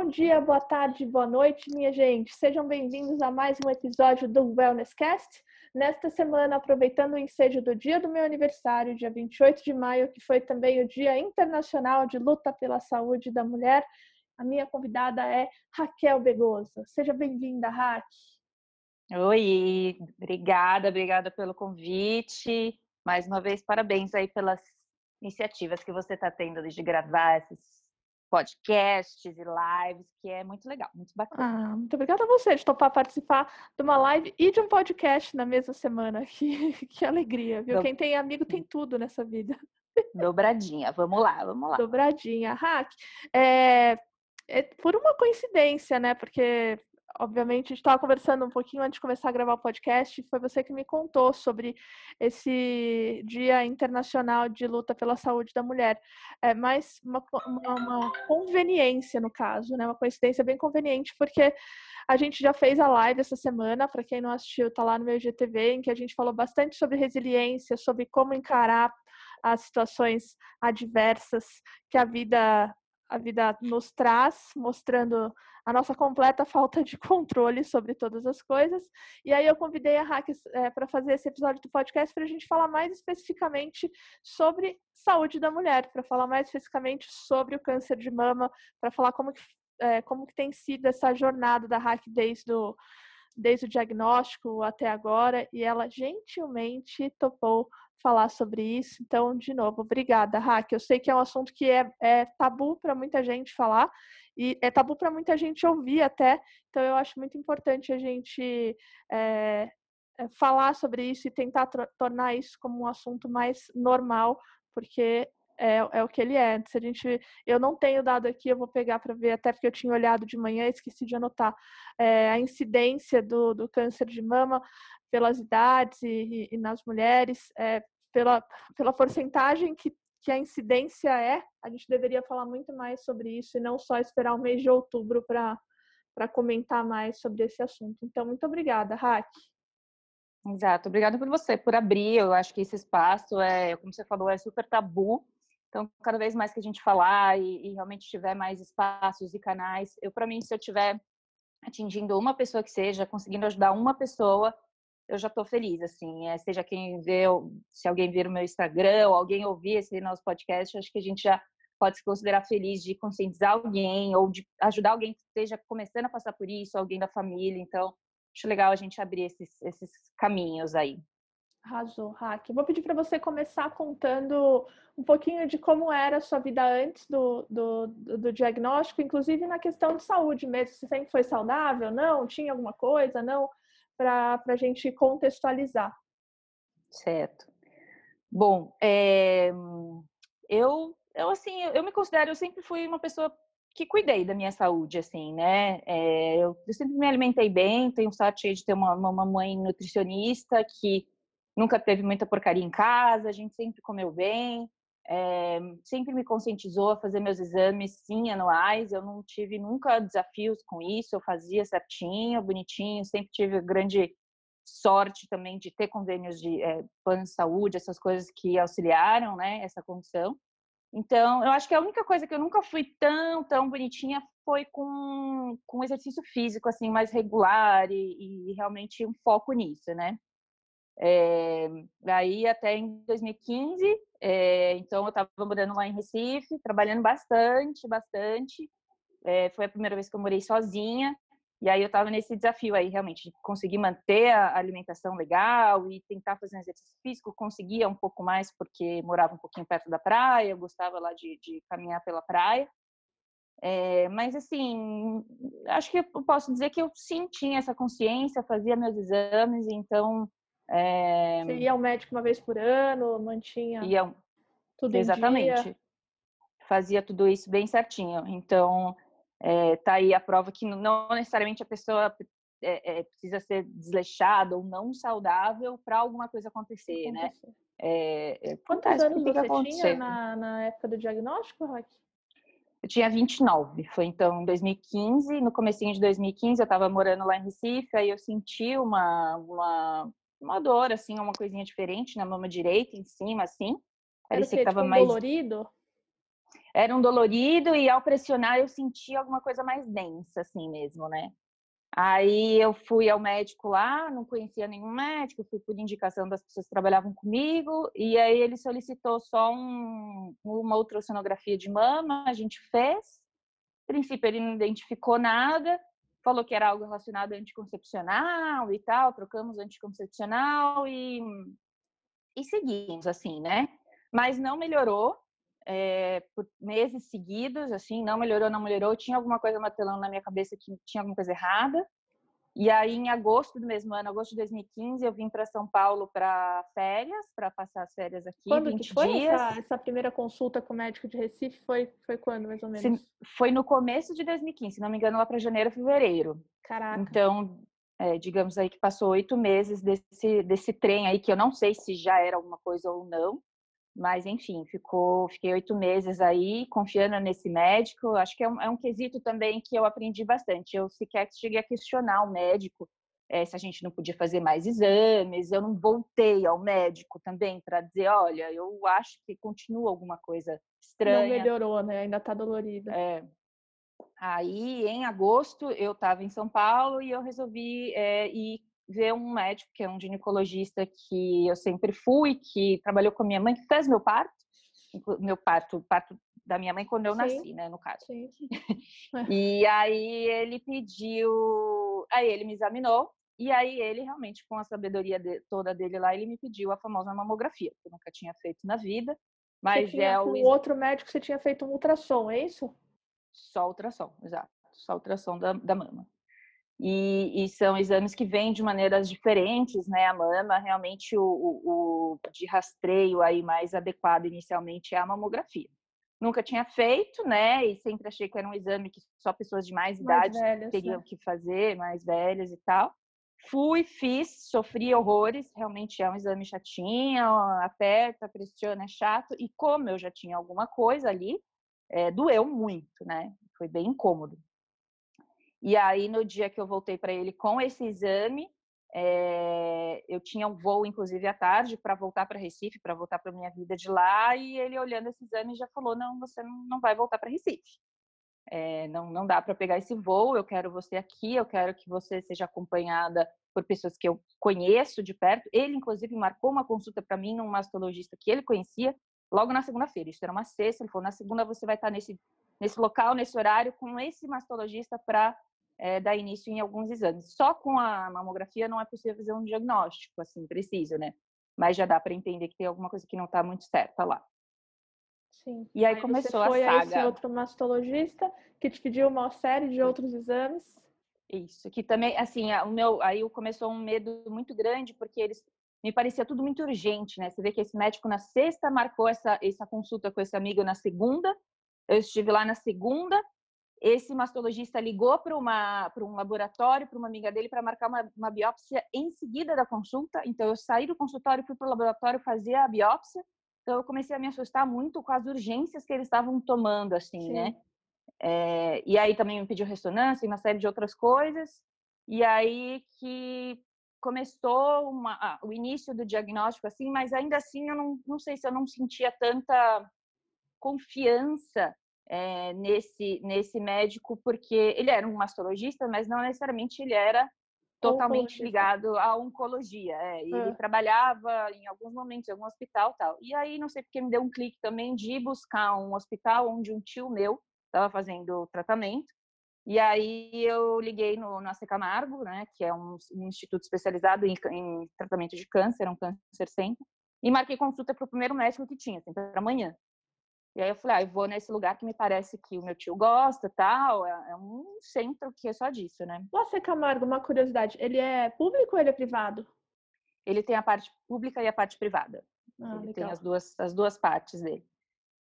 Bom dia, boa tarde, boa noite, minha gente. Sejam bem-vindos a mais um episódio do Wellness Cast. Nesta semana, aproveitando o ensejo do dia do meu aniversário, dia 28 de maio, que foi também o Dia Internacional de Luta pela Saúde da Mulher, a minha convidada é Raquel Begosa. Seja bem-vinda, Raque. Oi, obrigada, obrigada pelo convite. Mais uma vez, parabéns aí pelas iniciativas que você está tendo de gravar esses podcasts e lives, que é muito legal, muito bacana. Ah, muito obrigada a você de topar participar de uma live e de um podcast na mesma semana. Que, que alegria, viu? Do... Quem tem amigo tem tudo nessa vida. Dobradinha, vamos lá, vamos lá. Dobradinha. Hack, é, é por uma coincidência, né? Porque obviamente, a gente estava conversando um pouquinho antes de começar a gravar o podcast, foi você que me contou sobre esse Dia Internacional de Luta pela Saúde da Mulher. É mais uma, uma, uma conveniência, no caso, né? Uma coincidência bem conveniente, porque a gente já fez a live essa semana, para quem não assistiu, tá lá no meu IGTV, em que a gente falou bastante sobre resiliência, sobre como encarar as situações adversas que a vida a vida nos traz, mostrando a nossa completa falta de controle sobre todas as coisas. E aí eu convidei a Hacks é, para fazer esse episódio do podcast para a gente falar mais especificamente sobre saúde da mulher, para falar mais especificamente sobre o câncer de mama, para falar como que, é, como que tem sido essa jornada da Hack desde o, desde o diagnóstico até agora. E ela gentilmente topou falar sobre isso. Então, de novo, obrigada, Raque. Eu sei que é um assunto que é, é tabu para muita gente falar e é tabu para muita gente ouvir até. Então, eu acho muito importante a gente é, falar sobre isso e tentar tornar isso como um assunto mais normal, porque é, é, o que ele é. Se a gente, eu não tenho dado aqui, eu vou pegar para ver, até porque eu tinha olhado de manhã, esqueci de anotar é, a incidência do, do câncer de mama pelas idades e, e nas mulheres, é, pela, pela porcentagem que, que a incidência é, a gente deveria falar muito mais sobre isso e não só esperar o mês de outubro para comentar mais sobre esse assunto. Então, muito obrigada, Raque. Exato, obrigada por você, por abrir. Eu acho que esse espaço é, como você falou, é super tabu. Então, cada vez mais que a gente falar e, e realmente tiver mais espaços e canais, eu, para mim, se eu tiver atingindo uma pessoa que seja, conseguindo ajudar uma pessoa, eu já estou feliz, assim, é, seja quem vê, se alguém vir o meu Instagram ou alguém ouvir esse nosso podcast, acho que a gente já pode se considerar feliz de conscientizar alguém ou de ajudar alguém que esteja começando a passar por isso, alguém da família, então acho legal a gente abrir esses, esses caminhos aí. Arrasou, Hack. Vou pedir para você começar contando um pouquinho de como era a sua vida antes do, do, do, diagnóstico, inclusive na questão de saúde mesmo. Você sempre foi saudável? Não? Tinha alguma coisa? Não? Para a gente contextualizar. Certo. Bom, é, eu, eu, assim, eu me considero, eu sempre fui uma pessoa que cuidei da minha saúde, assim, né? É, eu, eu, sempre me alimentei bem, tenho sorte de ter uma, uma mãe nutricionista que nunca teve muita porcaria em casa, a gente sempre comeu bem, é, sempre me conscientizou a fazer meus exames, sim, anuais. Eu não tive nunca desafios com isso, eu fazia certinho, bonitinho, sempre tive grande sorte também de ter convênios de é, plano de saúde, essas coisas que auxiliaram, né, essa condição. Então, eu acho que a única coisa que eu nunca fui tão, tão bonitinha foi com, com exercício físico, assim, mais regular e, e realmente um foco nisso, né? É, aí até em 2015, é, então eu estava morando lá em Recife, trabalhando bastante, bastante. É, foi a primeira vez que eu morei sozinha. E aí eu estava nesse desafio aí, realmente, de conseguir manter a alimentação legal e tentar fazer um exercício físico. Conseguia um pouco mais porque morava um pouquinho perto da praia, eu gostava lá de, de caminhar pela praia. É, mas assim, acho que eu posso dizer que eu sim tinha essa consciência, fazia meus exames, então é... Você ia ao médico uma vez por ano, mantinha ia... tudo Exatamente. Fazia tudo isso bem certinho. Então, é, tá aí a prova que não necessariamente a pessoa é, é, precisa ser desleixada ou não saudável para alguma coisa acontecer, né? É, é, Quantos anos você tinha na, na época do diagnóstico, Roque? Eu tinha 29, foi então em 2015, no comecinho de 2015 eu estava morando lá em Recife, aí eu senti uma, uma uma dor, assim, uma coisinha diferente na mama direita, em cima, assim. Parecia que, que tava tipo, mais. dolorido? era um dolorido e ao pressionar eu sentia alguma coisa mais densa, assim mesmo, né? Aí eu fui ao médico lá, não conhecia nenhum médico, fui por indicação das pessoas que trabalhavam comigo, e aí ele solicitou só um, uma ultrassonografia de mama, a gente fez. A princípio ele não identificou nada, falou que era algo relacionado ao anticoncepcional e tal, trocamos anticoncepcional e, e seguimos assim, né? Mas não melhorou, é, por meses seguidos, assim, não melhorou, não melhorou. Tinha alguma coisa martelando na minha cabeça que tinha alguma coisa errada. E aí, em agosto do mesmo ano, agosto de 2015, eu vim para São Paulo para férias, para passar as férias aqui. Quando que foi dias. Essa, essa, primeira consulta com o médico de Recife? Foi, foi quando, mais ou menos? Foi no começo de 2015, se não me engano, lá para janeiro, fevereiro. Caraca. Então, é, digamos aí que passou oito meses desse, desse trem aí, que eu não sei se já era alguma coisa ou não. Mas, enfim, ficou, fiquei oito meses aí confiando nesse médico. Acho que é um, é um quesito também que eu aprendi bastante. Eu sequer cheguei a questionar o médico é, se a gente não podia fazer mais exames. Eu não voltei ao médico também para dizer, olha, eu acho que continua alguma coisa estranha. Não melhorou, né? Ainda está dolorida. É. Aí, em agosto, eu estava em São Paulo e eu resolvi é, ir ver um médico, que é um ginecologista que eu sempre fui, que trabalhou com a minha mãe, que fez meu parto, meu parto, parto da minha mãe quando eu Sim. nasci, né, no caso. Sim. e aí ele pediu, aí ele me examinou, e aí ele realmente, com a sabedoria de, toda dele lá, ele me pediu a famosa mamografia, que eu nunca tinha feito na vida. Mas tinha, é o. Com outro médico você tinha feito um ultrassom, é isso? Só ultrassom, exato. Só ultrassom da, da mama. E, e, são exames que vêm de maneiras diferentes, né? A mama, realmente, o, o, o, de rastreio aí mais adequado inicialmente é a mamografia. Nunca tinha feito, né? E sempre achei que era um exame que só pessoas de mais, mais idade velhas, teriam né? que fazer, mais velhas e tal. Fui, fiz, sofri horrores, realmente é um exame chatinho, aperta, pressiona, é chato. E como eu já tinha alguma coisa ali, é, doeu muito, né? Foi bem incômodo. E aí, no dia que eu voltei para ele com esse exame, é, eu tinha um voo, inclusive, à tarde para voltar para Recife, para voltar para minha vida de lá. E ele, olhando esse exame, já falou: Não, você não vai voltar para Recife. É, não, não dá para pegar esse voo. Eu quero você aqui. Eu quero que você seja acompanhada por pessoas que eu conheço de perto. Ele, inclusive, marcou uma consulta para mim num mastologista que ele conhecia logo na segunda-feira. Isso era uma sexta. Ele falou: Na segunda você vai estar nesse, nesse local, nesse horário, com esse mastologista para é, dar início em alguns exames. Só com a mamografia não é possível fazer um diagnóstico assim preciso, né? Mas já dá para entender que tem alguma coisa que não está muito certa lá. Sim. E aí, aí começou a saga. Esse outro mastologista que te pediu uma série de outros exames. Isso, que também, assim, o meu, aí começou um medo muito grande porque eles me parecia tudo muito urgente, né? Você vê que esse médico na sexta marcou essa essa consulta com esse amigo na segunda. Eu estive lá na segunda, esse mastologista ligou para um laboratório, para uma amiga dele, para marcar uma, uma, biópsia em seguida da consulta. Então, eu saí do consultório, fui para o laboratório fazer a biópsia. Então, eu comecei a me assustar muito com as urgências que eles estavam tomando, assim, Sim. né? É, e aí também me pediu ressonância e uma série de outras coisas. E aí que começou uma, ah, o início do diagnóstico, assim, mas ainda assim eu não, não sei se eu não sentia tanta confiança é, nesse, nesse médico, porque ele era um mastologista, mas não necessariamente ele era totalmente ligado à oncologia. É, ele é. trabalhava em alguns momentos em algum hospital tal. E aí, não sei porque me deu um clique também de buscar um hospital onde um tio meu estava fazendo tratamento. E aí eu liguei no Nossa Camargo, né, que é um, um instituto especializado em, em, tratamento de câncer, um câncer center, e marquei consulta para o primeiro médico que tinha, assim, para amanhã. E aí eu falei, ah, eu vou nesse lugar que me parece que o meu tio gosta, tal. É, é um centro que é só disso, né? Você, Camargo, uma curiosidade, ele é público ou ele é privado? Ele tem a parte pública e a parte privada. Ah, ele legal. tem as duas, as duas partes dele.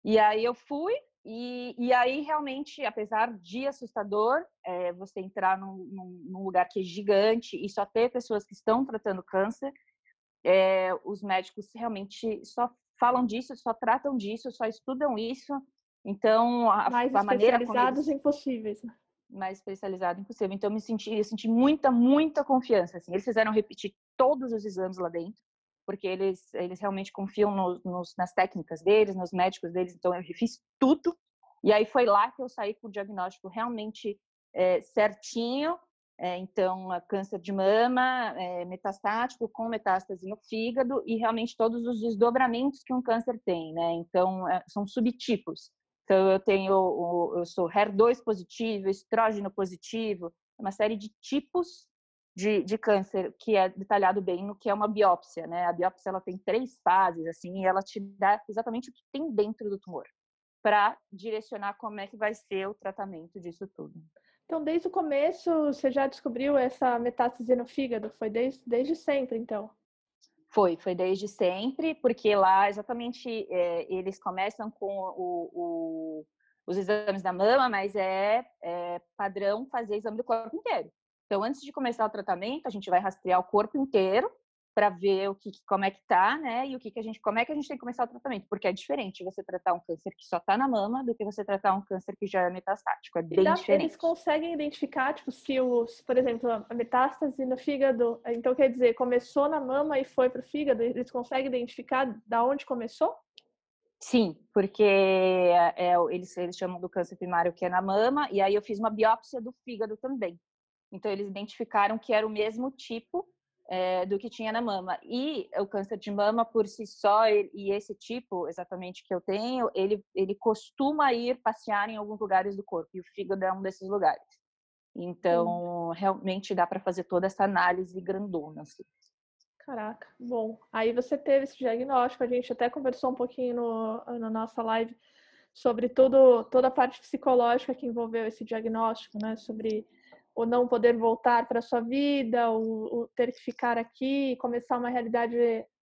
E aí eu fui, e, e aí realmente, apesar de assustador, é, você entrar num, num, num, lugar que é gigante e só ter pessoas que estão tratando câncer, é, os médicos realmente só falam disso, só tratam disso, só estudam isso. Então, a, mais a maneira eles... impossíveis. Mais especializado impossível. Então, eu me senti, eu senti muita, muita confiança. Assim. Eles fizeram repetir todos os exames lá dentro, porque eles, eles realmente confiam nos, nos, nas técnicas deles, nos médicos deles. Então, eu refiz tudo. E aí foi lá que eu saí com o diagnóstico realmente é, certinho. É, então, câncer de mama é, metastático com metástase no fígado e realmente todos os desdobramentos que um câncer tem, né? Então, é, são subtipos. Então, eu tenho, eu sou HER2 positivo, estrógeno positivo, uma série de tipos de, de, câncer que é detalhado bem no que é uma biópsia, né? A biópsia ela tem três fases, assim, e ela te dá exatamente o que tem dentro do tumor para direcionar como é que vai ser o tratamento disso tudo. Então, desde o começo, você já descobriu essa metástase no fígado? Foi desde, desde sempre, então? Foi, foi desde sempre, porque lá exatamente é, eles começam com o, o, os exames da mama, mas é, é padrão fazer exame do corpo inteiro. Então, antes de começar o tratamento, a gente vai rastrear o corpo inteiro para ver o que, como é que tá, né? E o que, que a gente, como é que a gente tem que começar o tratamento, porque é diferente você tratar um câncer que só está na mama do que você tratar um câncer que já é metastático, é bem dá, diferente. Eles conseguem identificar, tipo, se os, por exemplo, a metástase no fígado, então quer dizer, começou na mama e foi para o fígado, eles conseguem identificar da onde começou? Sim, porque é, é, eles, eles chamam do câncer primário que é na mama, e aí eu fiz uma biópsia do fígado também. Então eles identificaram que era o mesmo tipo é, do que tinha na mama. E o câncer de mama, por si só, e esse tipo exatamente que eu tenho, ele, ele costuma ir passear em alguns lugares do corpo, e o fígado é um desses lugares. Então, hum. realmente dá para fazer toda essa análise grandona. Assim. Caraca, bom. Aí você teve esse diagnóstico, a gente até conversou um pouquinho no, na nossa live sobre tudo, toda a parte psicológica que envolveu esse diagnóstico, né? Sobre o não poder voltar para sua vida, o, o, ter que ficar aqui e começar uma realidade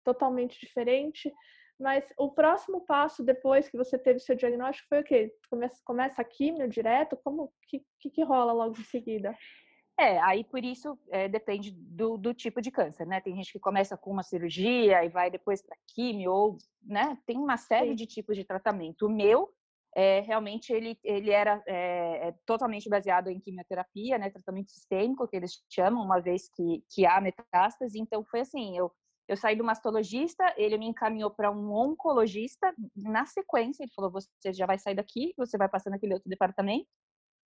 totalmente diferente. Mas o próximo passo depois que você teve seu diagnóstico foi o quê? Começa, começa a químio direto? Como que, que, que rola logo em seguida? É, aí por isso é, depende do, do, tipo de câncer, né? Tem gente que começa com uma cirurgia e vai depois para químio, ou, né? Tem uma série Sim. de tipos de tratamento. O meu é, realmente ele, ele era é, é, totalmente baseado em quimioterapia, né, tratamento sistêmico, que eles chamam, uma vez que, que há metástase. Então, foi assim, eu, eu saí do mastologista, ele me encaminhou para um oncologista, na sequência, ele falou, você já vai sair daqui, você vai passar naquele outro departamento.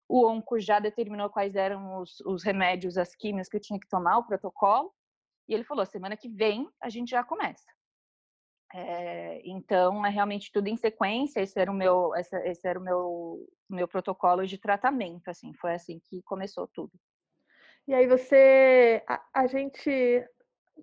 O onco já determinou quais eram os, os remédios, as químicas que eu tinha que tomar, o protocolo, e ele falou, semana que vem a gente já começa. É, então, é realmente tudo em sequência. Esse era o meu, esse, esse era o meu, meu protocolo de tratamento. Assim, foi assim que começou tudo. E aí você, a, a gente,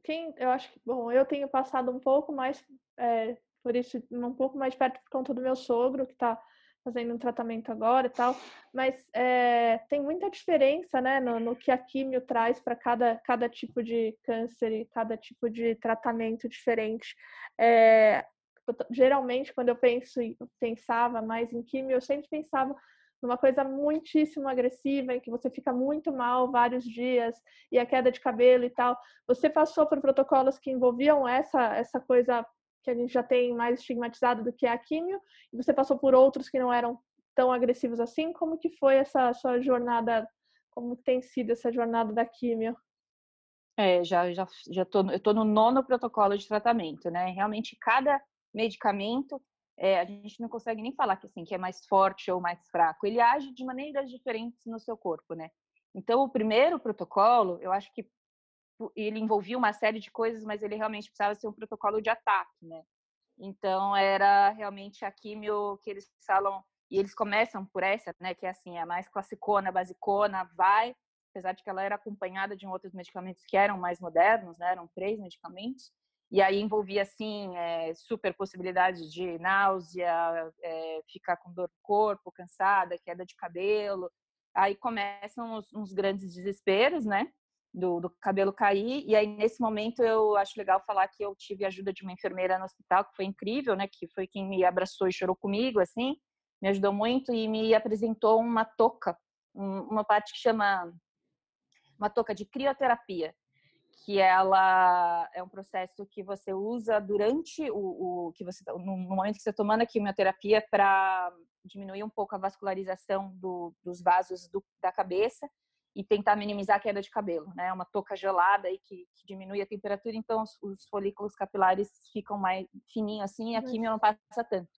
quem, eu acho que, bom, eu tenho passado um pouco mais é, por isso, um pouco mais perto por conta do meu sogro que está fazendo um tratamento agora e tal, mas é, tem muita diferença, né, no, no que a químio traz para cada, cada tipo de câncer e cada tipo de tratamento diferente. É, geralmente, quando eu penso, pensava mais em químio, eu sempre pensava numa coisa muitíssimo agressiva, em que você fica muito mal vários dias e a queda de cabelo e tal. Você passou por protocolos que envolviam essa essa coisa que a gente já tem mais estigmatizado do que a químio, e você passou por outros que não eram tão agressivos assim. Como que foi essa sua jornada? Como tem sido essa jornada da químio? É, já já já tô, eu tô no nono protocolo de tratamento, né? Realmente cada medicamento é, a gente não consegue nem falar que assim que é mais forte ou mais fraco. Ele age de maneiras diferentes no seu corpo, né? Então o primeiro protocolo, eu acho que ele envolvia uma série de coisas, mas ele realmente precisava ser um protocolo de ataque, né? Então era realmente a químio que eles falam e eles começam por essa, né? Que é assim, a mais classicona, basicona, vai, apesar de que ela era acompanhada de outros medicamentos que eram mais modernos, né? Eram três medicamentos e aí envolvia assim é, super possibilidades de náusea, é, ficar com dor no corpo, cansada, queda de cabelo. Aí começam os, uns grandes desesperos, né? Do, do, cabelo cair. E aí, nesse momento, eu acho legal falar que eu tive a ajuda de uma enfermeira no hospital, que foi incrível, né? Que foi quem me abraçou e chorou comigo, assim, me ajudou muito e me apresentou uma touca, uma parte que chama uma touca de crioterapia, que ela é um processo que você usa durante o, o que você tá, no, momento que você está tomando a quimioterapia para diminuir um pouco a vascularização do, dos vasos do, da cabeça e tentar minimizar a queda de cabelo, né? Uma touca gelada aí que, que diminui a temperatura, então os, os, folículos capilares ficam mais fininhos assim, e a quimio não passa tanto.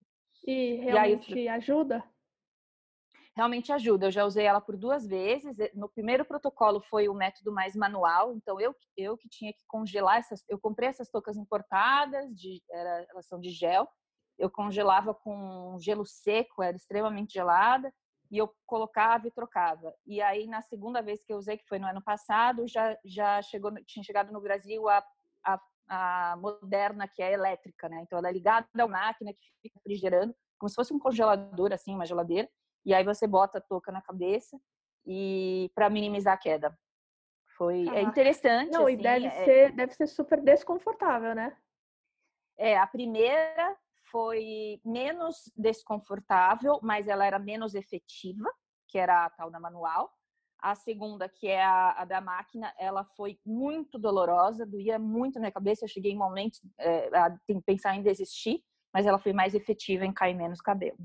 E realmente e aí, ajuda? realmente ajuda. Eu já usei ela por duas vezes. No primeiro protocolo foi o método mais manual, então eu, eu que tinha que congelar essas. Eu comprei essas toucas importadas, de, era, elas são de gel. Eu congelava com gelo seco, era extremamente gelada, e eu colocava e trocava. E aí, na segunda vez que eu usei, que foi no ano passado, já, já chegou, tinha chegado no Brasil a, a, a moderna, que é elétrica, né? Então, ela é ligada à máquina que fica refrigerando, como se fosse um congelador, assim, uma geladeira e aí você bota a touca na cabeça e para minimizar a queda. Foi é interessante. Não, assim, e deve é... ser deve ser super desconfortável, né? É, a primeira foi menos desconfortável, mas ela era menos efetiva, que era a tal da manual. A segunda, que é a, a, da máquina, ela foi muito dolorosa, doía muito na minha cabeça. Eu cheguei em momentos é, a pensar em desistir, mas ela foi mais efetiva em cair menos cabelo.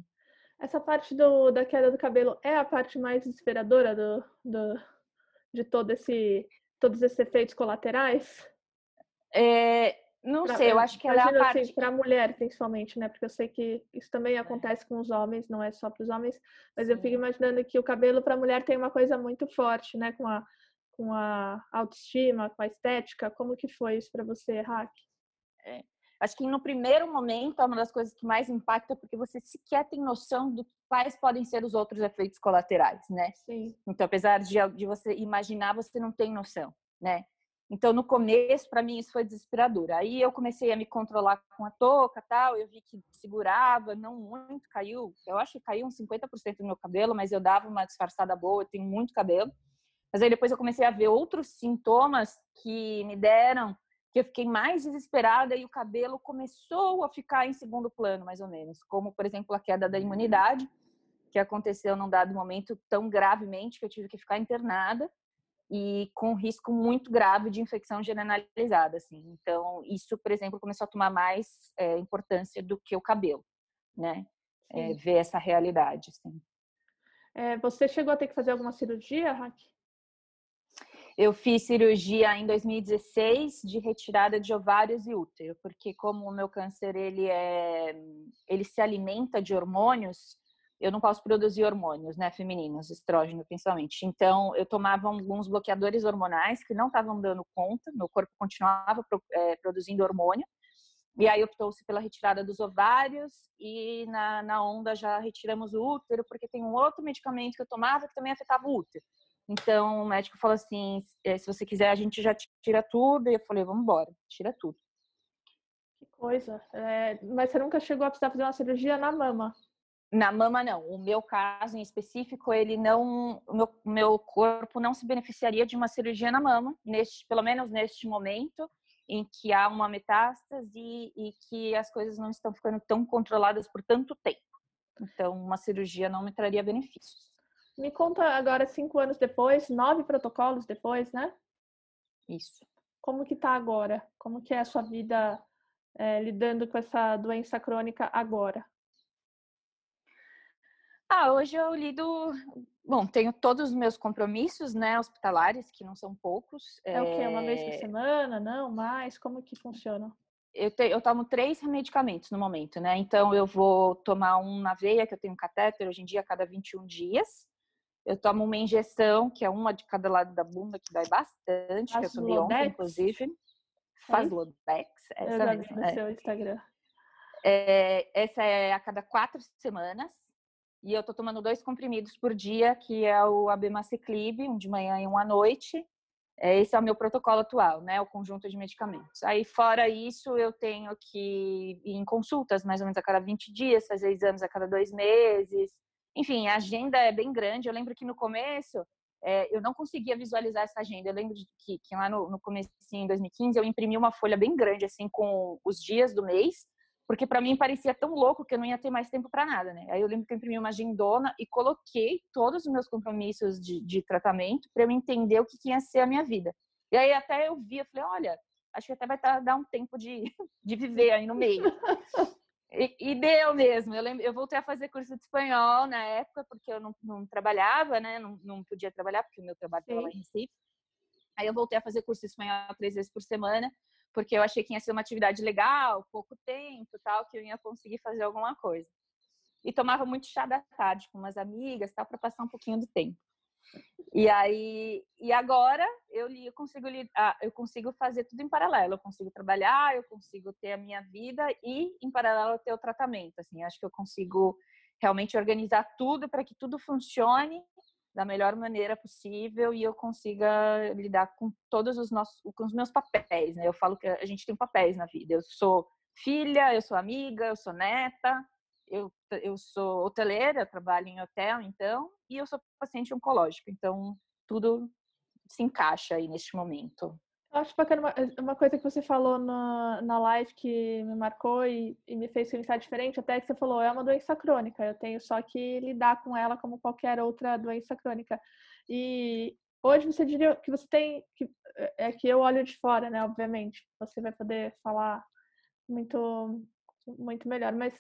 Essa parte do, da queda do cabelo é a parte mais desesperadora do, do, de todo esse, todos esses efeitos colaterais? É, não pra, sei, eu acho que ela é a assim, parte... Assim, para a mulher, principalmente, né? Porque eu sei que isso também acontece com os homens, não é só para os homens. Mas Sim. eu fico imaginando que o cabelo para a mulher tem uma coisa muito forte, né? Com a, com a autoestima, com a estética. Como que foi isso para você, Hack? É. Acho que no primeiro momento é uma das coisas que mais impacta porque você sequer tem noção do quais podem ser os outros efeitos colaterais, né? Sim. Então, apesar de, de você imaginar, você não tem noção, né? Então, no começo, para mim, isso foi desesperador. Aí eu comecei a me controlar com a touca tal, eu vi que segurava, não muito, caiu, eu acho que caiu uns 50% do meu cabelo, mas eu dava uma disfarçada boa, eu tenho muito cabelo. Mas aí depois eu comecei a ver outros sintomas que me deram que eu fiquei mais desesperada e o cabelo começou a ficar em segundo plano, mais ou menos, como, por exemplo, a queda da imunidade, que aconteceu num dado momento tão gravemente que eu tive que ficar internada e com risco muito grave de infecção generalizada, assim. Então, isso, por exemplo, começou a tomar mais é, importância do que o cabelo, né? É, ver essa realidade, assim. É, você chegou a ter que fazer alguma cirurgia, Raquel? Eu fiz cirurgia em 2016 de retirada de ovários e útero, porque como o meu câncer ele é, ele se alimenta de hormônios, eu não posso produzir hormônios, né, femininos, estrógeno principalmente. Então, eu tomava alguns bloqueadores hormonais que não estavam dando conta, meu corpo continuava é, produzindo hormônio. E aí optou-se pela retirada dos ovários e na, na onda já retiramos o útero, porque tem um outro medicamento que eu tomava que também afetava o útero. Então, o médico falou assim: eh, se você quiser, a gente já tira tudo. E eu falei: vamos embora, tira tudo. Que coisa. É, mas você nunca chegou a precisar fazer uma cirurgia na mama? Na mama, não. O meu caso em específico, ele não. O meu, meu corpo não se beneficiaria de uma cirurgia na mama, neste, pelo menos neste momento em que há uma metástase e que as coisas não estão ficando tão controladas por tanto tempo. Então, uma cirurgia não me traria benefícios. Me conta agora, cinco anos depois, nove protocolos depois, né? Isso. Como que tá agora? Como que é a sua vida é, lidando com essa doença crônica agora? Ah, hoje eu lido. Bom, tenho todos os meus compromissos, né, hospitalares, que não são poucos. É, é... o quê? Uma vez por eh semana? Não? Mais? Como que funciona? Eu, te, eu tomo três medicamentos no momento, né? Então, eu vou tomar um na veia, que eu tenho um catéter hoje em dia, a cada 21 dias. Eu tomo uma injeção, que é uma de cada lado da bunda, que dói bastante, Faz que eu tomei ontem, inclusive. Faz Lodex, essa eu mesmo. No é. seu Instagram. É, essa é a cada quatro semanas. E eu tô tomando dois comprimidos por dia, que é o Abemaciclib, um de manhã e um à noite. É, esse é o meu protocolo atual, né? O conjunto de medicamentos. Aí, fora isso, eu tenho que ir em consultas mais ou menos a cada 20 dias, fazer exames a cada dois meses, enfim, a agenda é bem grande. Eu lembro que no começo é, eu não conseguia visualizar essa agenda. Eu lembro que, que lá no, no começo, em 2015, eu imprimi uma folha bem grande, assim, com os dias do mês, porque para mim parecia tão louco que eu não ia ter mais tempo para nada, né? Aí eu lembro que eu imprimi uma agendona e coloquei todos os meus compromissos de, de tratamento para eu entender o que, que ia ser a minha vida. E aí até eu vi, eu falei, olha, acho que até vai tá, dar um tempo de, de viver aí no meio. E, e, deu mesmo. Eu, lembro, eu voltei a fazer curso de espanhol na época, porque eu não, não trabalhava, né? Não, não podia trabalhar, porque o meu trabalho estava lá em Recife. Aí eu voltei a fazer curso de espanhol três vezes por semana, porque eu achei que ia ser uma atividade legal, pouco tempo tal, que eu ia conseguir fazer alguma coisa. e tomava muito chá da tarde com umas amigas, tal, para passar um pouquinho do tempo. E aí, e agora eu, eu consigo ah, eu consigo fazer tudo em paralelo. Eu consigo trabalhar, eu consigo ter a minha vida e em paralelo ter o tratamento. Assim, acho que eu consigo realmente organizar tudo para que tudo funcione da melhor maneira possível e eu consiga lidar com todos os nossos com os meus papéis, né? Eu falo que a gente tem papéis na vida. Eu sou filha, eu sou amiga, eu sou neta, eu, eu sou hoteleira, trabalho em hotel, então, e eu sou paciente oncológico, então tudo se encaixa aí neste momento. Acho bacana uma, uma coisa que você falou na, na live que me marcou e, e, me fez pensar diferente, até que você falou, é uma doença crônica, eu tenho só que lidar com ela como qualquer outra doença crônica. E hoje você diria que você tem, que, é que eu olho de fora, né, obviamente, você vai poder falar muito, muito melhor, mas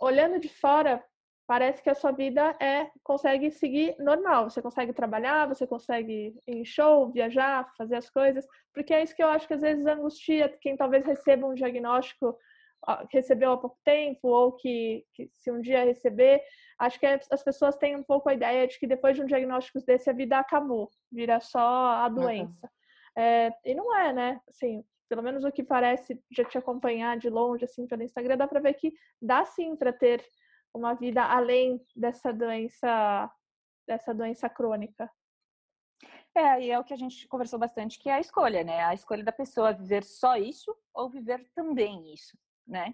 olhando de fora, parece que a sua vida é consegue seguir normal. Você consegue trabalhar, você consegue ir em show, viajar, fazer as coisas, porque é isso que eu acho que às vezes angustia quem talvez receba um diagnóstico recebeu há pouco tempo ou que, que, se um dia receber, acho que as pessoas têm um pouco a ideia de que depois de um diagnóstico desse a vida acabou, vira só a doença. Uhum. É, e não é, né? Assim, pelo menos o que parece já te acompanhar de longe, assim, pelo Instagram, dá para ver que dá sim para ter uma vida além dessa doença, dessa doença crônica. É, e é o que a gente conversou bastante, que é a escolha, né? A escolha da pessoa viver só isso ou viver também isso, né?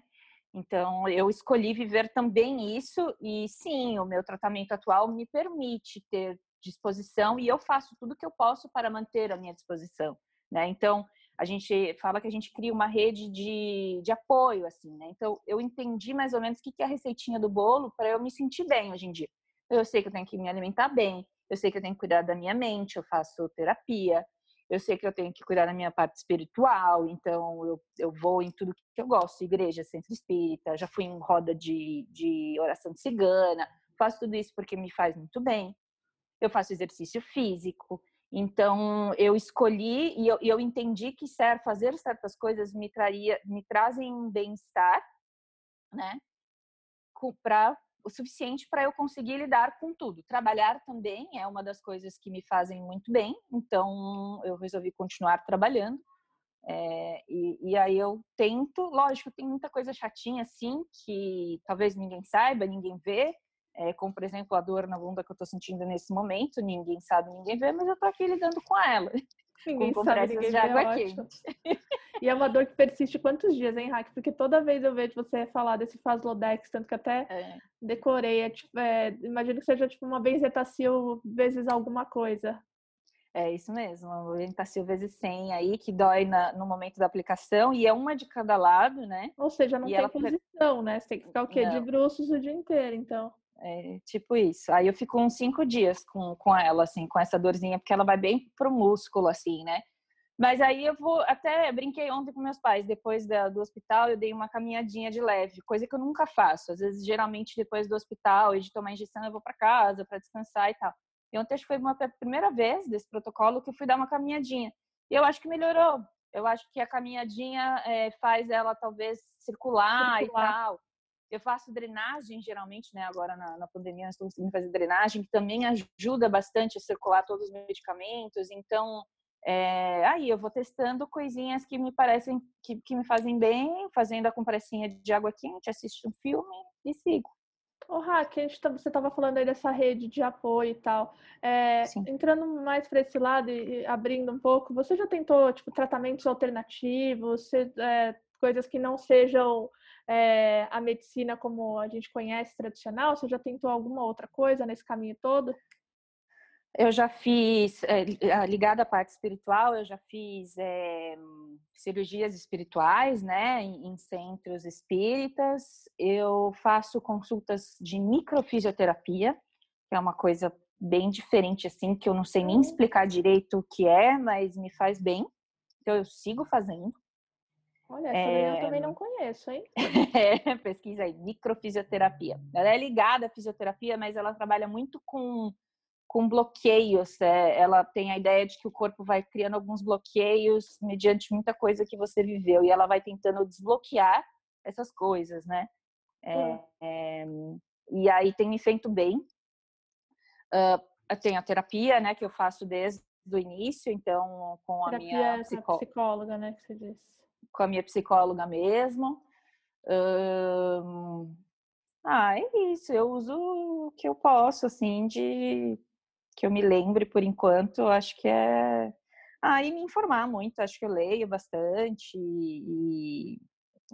Então, eu escolhi viver também isso e sim, o meu tratamento atual me permite ter disposição e eu faço tudo que eu posso para manter a minha disposição, né? Então, a gente fala que a gente cria uma rede de, de apoio, assim, né? Então, eu entendi mais ou menos o que é a receitinha do bolo para eu me sentir bem hoje em dia. Eu sei que eu tenho que me alimentar bem, eu sei que eu tenho que cuidar da minha mente, eu faço terapia, eu sei que eu tenho que cuidar da minha parte espiritual, então eu, eu vou em tudo que eu gosto, igreja, centro espírita, já fui em roda de, de oração cigana, faço tudo isso porque me faz muito bem. Eu faço exercício físico, então eu escolhi e eu, eu entendi que ser, fazer certas coisas me traria, me trazem bem-estar, né? Para o suficiente para eu conseguir lidar com tudo. Trabalhar também é uma das coisas que me fazem muito bem, então eu resolvi continuar trabalhando. É, e, e, aí eu tento, lógico, tem muita coisa chatinha assim que talvez ninguém saiba, ninguém vê, é, como, por exemplo, a dor na bunda que eu tô sentindo nesse momento, ninguém sabe, ninguém vê, mas eu tô aqui lidando com ela. Ninguém com sabe, ninguém de água é quente. E é uma dor que persiste quantos dias, hein, Rack? Porque toda vez eu vejo você falar desse Faslodex, tanto que até é. decorei. É, tipo, é, imagino que seja tipo uma benzetacil vezes alguma coisa. É isso mesmo, uma benzetacil vezes 100 aí, que dói na, no momento da aplicação, e é uma de cada lado, né? Ou seja, não e tem posição, né? Você tem que ficar o quê? Não. De bruços o dia inteiro, então. É, tipo isso. Aí eu fico uns cinco dias com, com ela, assim, com essa dorzinha, porque ela vai bem pro músculo, assim, né? Mas aí eu vou, até brinquei ontem com meus pais, depois da, do hospital, eu dei uma caminhadinha de leve, coisa que eu nunca faço. Às vezes, geralmente, depois do hospital e de tomar injeção, eu vou para casa para descansar e tal. E ontem acho que foi uma primeira vez desse protocolo que eu fui dar uma caminhadinha. E eu acho que melhorou. Eu acho que a caminhadinha é, faz ela talvez circular, circular. e tal. Eu faço drenagem, geralmente, né? Agora na, na pandemia, nós estamos conseguindo fazer drenagem, que também ajuda bastante a circular todos os medicamentos. Então, é, aí eu vou testando coisinhas que me parecem que, que me fazem bem, fazendo a compressinha de água quente, assisto um filme e sigo. Ô, Raque, tá, você estava falando aí dessa rede de apoio e tal. É, entrando mais para esse lado e, e, abrindo um pouco, você já tentou tipo tratamentos alternativos, você, é, coisas que não sejam é, a medicina como a gente conhece tradicional? Você já tentou alguma outra coisa nesse caminho todo? Eu já fiz, é, ligada à parte espiritual, eu já fiz é, cirurgias espirituais, né, em, centros espíritas. Eu faço consultas de microfisioterapia, que é uma coisa bem diferente, assim, que eu não sei nem hum. explicar direito o que é, mas me faz bem. Então, eu sigo fazendo. Olha, essa é... eu também não conheço, hein? é, pesquisa aí, microfisioterapia. Ela é ligada à fisioterapia, mas ela trabalha muito com, com bloqueios. É, ela tem a ideia de que o corpo vai criando alguns bloqueios mediante muita coisa que você viveu, e ela vai tentando desbloquear essas coisas, né? É, hum. e aí tem me feito bem. Uh, tem a terapia, né, que eu faço desde o início, então com terapia a minha é psicó... psicóloga, né, que você disse. Com a minha psicóloga mesmo. Ah, é isso. Eu uso o que eu posso, assim, de que eu me lembre por enquanto. Acho que é. Ah, e me informar muito. Acho que eu leio bastante e,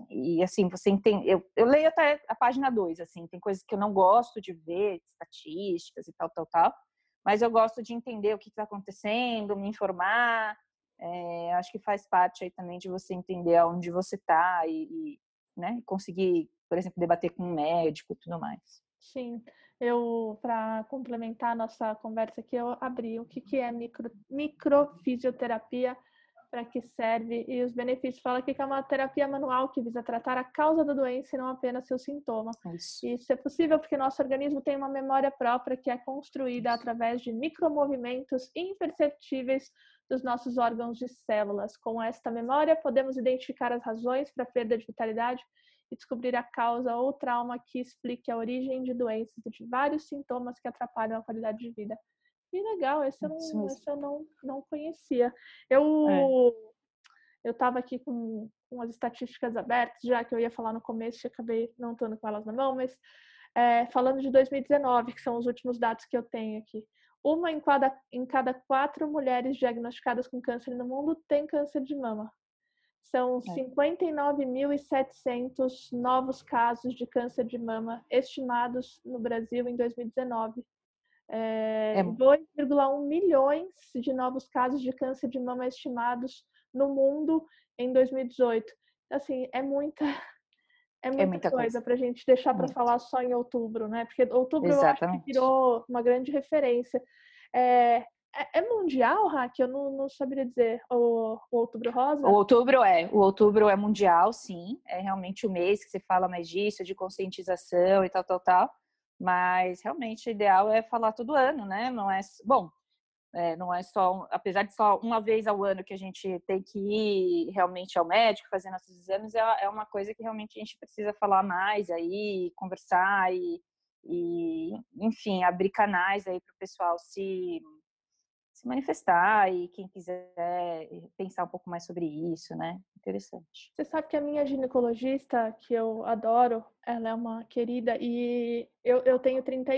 e assim, você entende. Eu, eu leio até a página 2, assim, tem coisas que eu não gosto de ver, estatísticas e tal, tal, tal. Mas eu gosto de entender o que está acontecendo, me informar. É, acho que faz parte aí também de você entender aonde você está e, e né, conseguir por exemplo, debater com um médico e tudo mais. Sim, eu, para complementar a nossa conversa aqui, eu abri o que, que é micro, microfisioterapia, para que serve e os benefícios. Fala que é uma terapia manual que visa tratar a causa da doença e não apenas seu sintoma. Isso. Isso é possível porque nosso organismo tem uma memória própria que é construída através de micromovimentos imperceptíveis dos nossos órgãos de células. Com esta memória, podemos identificar as razões para a perda de vitalidade e descobrir a causa ou trauma que explique a origem de doenças e de vários sintomas que atrapalham a qualidade de vida. Que legal, esse eu não, esse eu não, não conhecia. Eu é. eu estava aqui com, com as estatísticas abertas, já que eu ia falar no começo e acabei não estando com elas na mão, mas é, falando de 2019, que são os últimos dados que eu tenho aqui. Uma em cada, em cada quatro mulheres diagnosticadas com câncer no mundo tem câncer de mama. São 59.700 é. novos casos de câncer de mama estimados no Brasil em 2019. É, é. 2,1 milhões de novos casos de câncer de mama estimados no mundo em 2018. Assim, é muita, é muita, é muita coisa para a gente deixar para falar só em outubro, né? Porque outubro eu acho que virou uma grande referência. É, é, é, mundial, Raque? Eu não, não saberia dizer. O, o, Outubro Rosa? O Outubro é. O Outubro é mundial, sim. É realmente o mês que se fala mais disso, de conscientização e tal, tal, tal. Mas realmente o ideal é falar todo ano, né? Não é. Bom, é, não é só. Apesar de só uma vez ao ano que a gente tem que ir realmente ao médico fazer nossos exames, é, é uma coisa que realmente a gente precisa falar mais aí, conversar e, e enfim, abrir canais aí para o pessoal se se manifestar e quem quiser pensar um pouco mais sobre isso, né? Interessante. Você sabe que a minha ginecologista, que eu adoro, ela é uma querida e eu, eu tenho 30,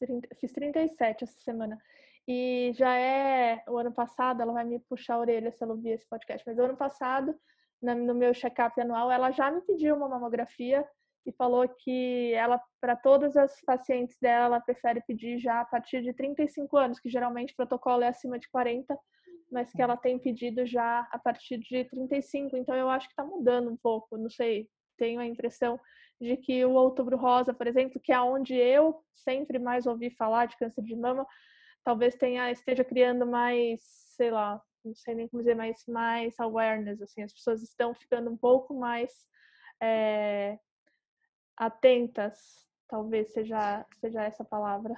30, fiz 37 essa semana. E já é o ano passado, ela vai me puxar a orelha se ela ouvir esse podcast, mas o ano passado, no meu check-up anual, ela já me pediu uma mamografia e falou que ela, para todas as pacientes dela, ela prefere pedir já a partir de 35 anos, que geralmente o protocolo é acima de 40, mas que ela tem pedido já a partir de 35. Então eu acho que está mudando um pouco, não sei, tenho a impressão de que o Outubro Rosa, por exemplo, que é onde eu sempre mais ouvi falar de câncer de mama, talvez tenha esteja criando mais, sei lá, não sei nem como dizer, mais mais awareness, assim, as pessoas estão ficando um pouco mais é, atentas, talvez seja, seja essa palavra.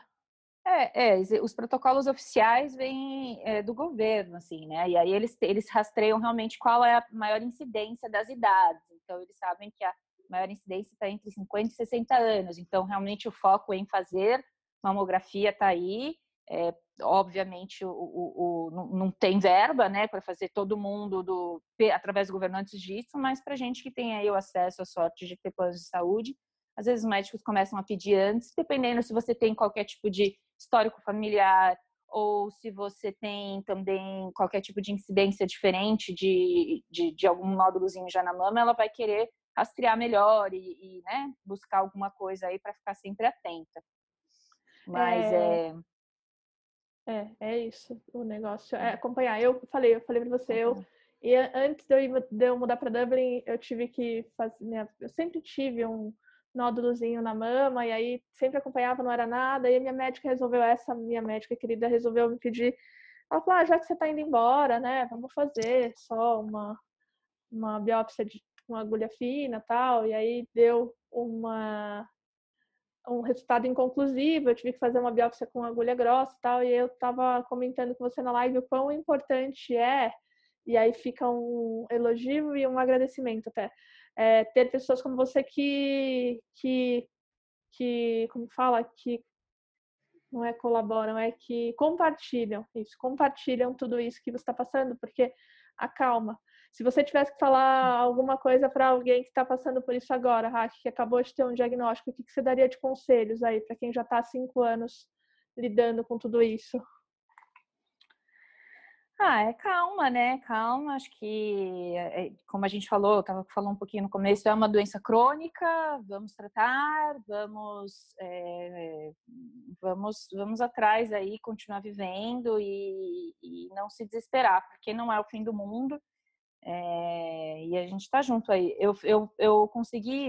É, é, os protocolos oficiais vêm é, do governo, assim, né? E aí eles, eles rastreiam realmente qual é a maior incidência das idades. Então, eles sabem que a maior incidência está entre 50 e 60 anos. Então, realmente, o foco em fazer mamografia está aí. É, obviamente, o, o, o, não tem verba, né, para fazer todo mundo do, através do governo antes disso, mas para gente que tem aí o acesso à sorte de ter planos de saúde, às vezes os médicos começam a pedir antes, dependendo se você tem qualquer tipo de histórico familiar ou se você tem também qualquer tipo de incidência diferente de, de, de algum nódulozinho já na mama, ela vai querer rastrear melhor e, e né, buscar alguma coisa aí para ficar sempre atenta. Mas é... é... É, é isso o negócio. É acompanhar. Eu falei, eu falei para você, eu e antes de eu, de eu mudar para Dublin, eu tive que fazer, né, eu sempre tive um nódulozinho na mama, e aí sempre acompanhava, não era nada, e a minha médica resolveu, essa minha médica querida resolveu me pedir, ela falou, ah, já que você está indo embora, né, vamos fazer só uma, uma biópsia de uma agulha fina tal, e aí deu uma um resultado inconclusivo, eu tive que fazer uma biópsia com agulha grossa e tal, e eu estava comentando com você na live o quão importante é, e aí fica um elogio e um agradecimento até, é, ter pessoas como você que, que, que, como fala, que não é colaboram, é que compartilham isso, compartilham tudo isso que você está passando, porque acalma. Se você tivesse que falar alguma coisa para alguém que está passando por isso agora, Rack, que acabou de ter um diagnóstico, o que, que você daria de conselhos aí para quem já está há cinco anos lidando com tudo isso? Ah, é calma, né? Calma, acho que, é, como a gente falou, estava falando um pouquinho no começo, é uma doença crônica, vamos tratar, vamos, é, vamos, vamos atrás aí, continuar vivendo e, e, não se desesperar, porque não é o fim do mundo é, e a gente está junto aí. Eu, eu, eu consegui,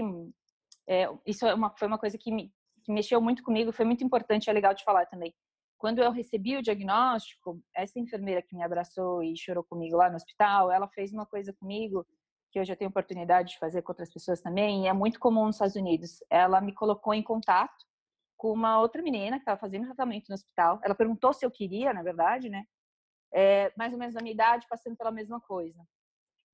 é, isso é uma, foi uma coisa que, me, que mexeu muito comigo, foi muito importante, é legal de falar também quando eu recebi o diagnóstico, essa enfermeira que me abraçou e chorou comigo lá no hospital, ela fez uma coisa comigo que eu já tenho oportunidade de fazer com outras pessoas também, e é muito comum nos Estados Unidos. Ela me colocou em contato com uma outra menina que estava fazendo tratamento no hospital. Ela perguntou se eu queria, na verdade, né? É, mais ou menos da minha idade, passando pela mesma coisa.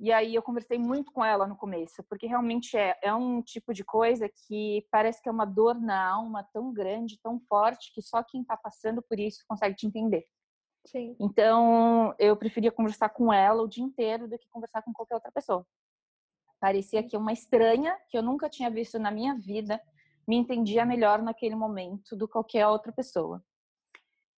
E aí eu conversei muito com ela no começo, porque realmente é, é um tipo de coisa que parece que é uma dor na alma tão grande, tão forte, que só quem está passando por isso consegue te entender. Sim. Então eu preferia conversar com ela o dia inteiro do que conversar com qualquer outra pessoa. Parecia que uma estranha que eu nunca tinha visto na minha vida me entendia melhor naquele momento do que qualquer outra pessoa.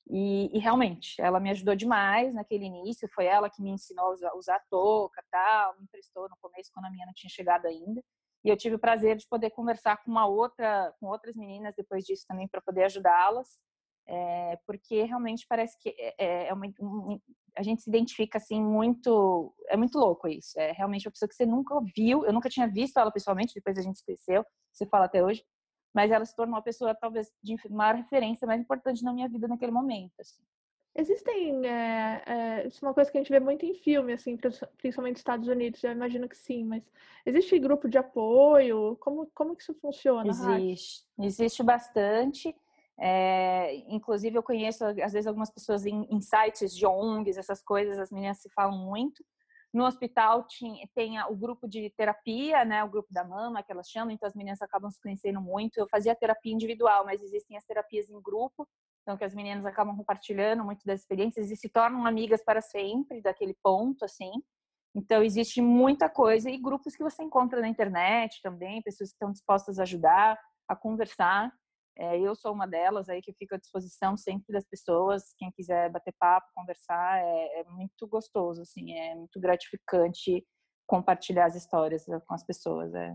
E, e, realmente, ela me ajudou demais naquele início. Foi ela que me ensinou a usar, usar touca, tal, me emprestou no começo quando a minha não tinha chegado ainda. E eu tive o prazer de poder conversar com uma outra, com outras meninas depois disso também para poder ajudá-las, é, porque realmente parece que é, é uma, um, a gente se identifica assim muito, é muito louco isso. É realmente uma pessoa que você nunca viu, eu nunca tinha visto ela pessoalmente. Depois a gente se conheceu, você fala até hoje mas ela se tornou uma pessoa talvez de maior referência, mais importante na minha vida naquele momento. Assim. Existem, é, é, isso é uma coisa que a gente vê muito em filme, assim, principalmente nos Estados Unidos, eu imagino que sim, mas existe grupo de apoio? Como, como que isso funciona? Existe, existe bastante. É, inclusive, eu conheço, às vezes, algumas pessoas em, em sites de ONGs, essas coisas, as meninas se falam muito. No hospital tinha, tem o grupo de terapia, né, o grupo da mama, que elas chamam, então as meninas acabam se conhecendo muito. Eu fazia terapia individual, mas existem as terapias em grupo, então que as meninas acabam compartilhando muito das experiências e se tornam amigas para sempre daquele ponto, assim. Então existe muita coisa e grupos que você encontra na internet também, pessoas que estão dispostas a ajudar, a conversar. É, eu sou uma delas aí que fico à disposição sempre das pessoas. Quem quiser bater papo, conversar, é, é muito gostoso, assim, é muito gratificante compartilhar as histórias com as pessoas. É.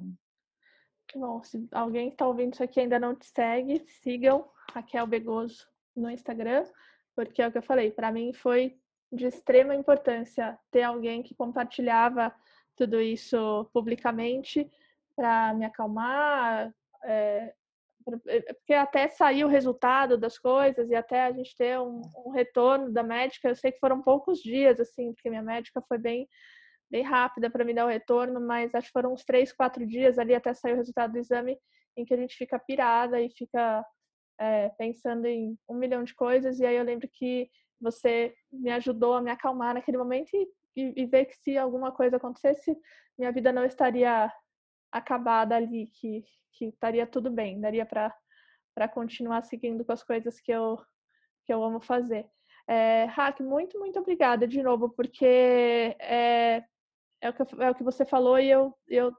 Bom, se alguém está ouvindo isso aqui ainda não te segue, sigam Raquel Begoso no Instagram, porque é o que eu falei, para mim foi de extrema importância ter alguém que compartilhava tudo isso publicamente para me acalmar, é, porque até sair o resultado das coisas e até a gente ter um, um, retorno da médica, eu sei que foram poucos dias, assim, porque minha médica foi bem, bem rápida para me dar o retorno, mas acho que foram uns três, quatro dias ali até sair o resultado do exame em que a gente fica pirada e fica é, pensando em um milhão de coisas. E aí eu lembro que você me ajudou a me acalmar naquele momento e, e, e ver que se alguma coisa acontecesse, minha vida não estaria acabada ali, que, que estaria tudo bem, daria para continuar seguindo com as coisas que eu, que eu amo fazer. É, Hack, muito, muito obrigada de novo, porque é, é, o, que, é o que você falou e eu, eu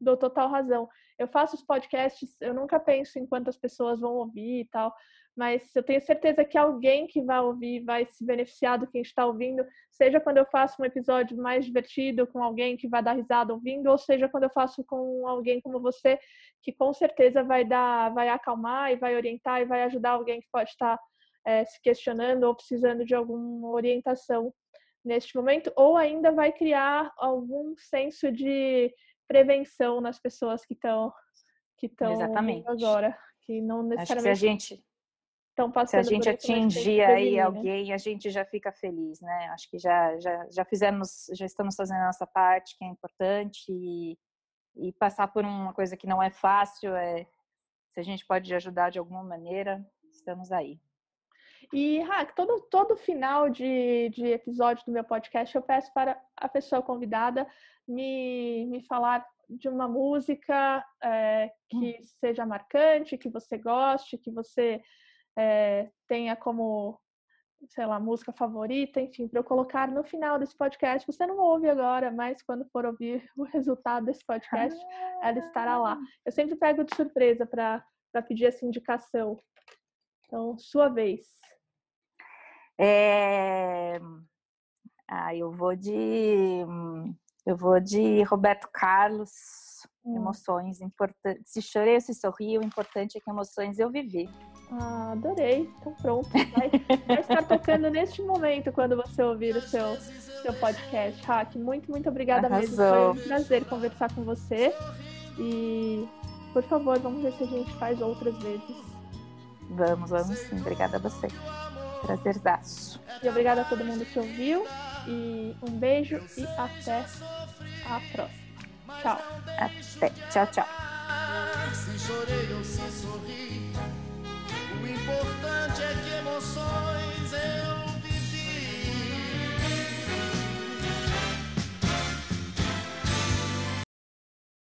dou total razão. Eu faço os podcasts, eu nunca penso em quantas pessoas vão ouvir e tal, mas eu tenho certeza que alguém que vai ouvir vai se beneficiar do que está ouvindo, seja quando eu faço um episódio mais divertido com alguém que vai dar risada ouvindo, ou seja quando eu faço com alguém como você, que com certeza vai dar, vai acalmar e vai orientar e vai ajudar alguém que pode estar é, se questionando ou precisando de alguma orientação neste momento, ou ainda vai criar algum senso de prevenção nas pessoas que estão que estão agora, que não necessariamente Acho que se a gente estão passando. Se a gente atingir aí alguém, a gente já fica feliz, né? Acho que já, já, já fizemos, já estamos fazendo a nossa parte, que é importante, e, e passar por uma coisa que não é fácil, é, se a gente pode ajudar de alguma maneira, estamos aí. E, Hack, todo, todo final de, de episódio do meu podcast eu peço para a pessoa convidada me, me falar de uma música é, que hum. seja marcante, que você goste, que você é, tenha como, sei lá, música favorita, enfim, para eu colocar no final desse podcast. Você não ouve agora, mas quando for ouvir o resultado desse podcast, ela estará lá. Ah. Eu sempre pego de surpresa para pedir essa indicação. Então, sua vez. É... Ah, eu vou de eu vou de Roberto Carlos, hum. emoções importantes. Se chorei se sorri, o importante é que emoções eu vivi. Ah, adorei. Então pronto. Vai, vai estar tocando neste momento quando você ouvir o seu, seu podcast. Hack, muito, muito obrigada Arrasou. mesmo. Foi um prazer conversar com você. E, por favor, vamos ver se a gente faz outras vezes. Vamos, vamos sim. Obrigada a você. Prazerzaço. E obrigada a todo mundo que ouviu. E um beijo e até a próxima. Tchau. Até. Tchau, tchau. Se chorei ou se sorri o importante é que emoções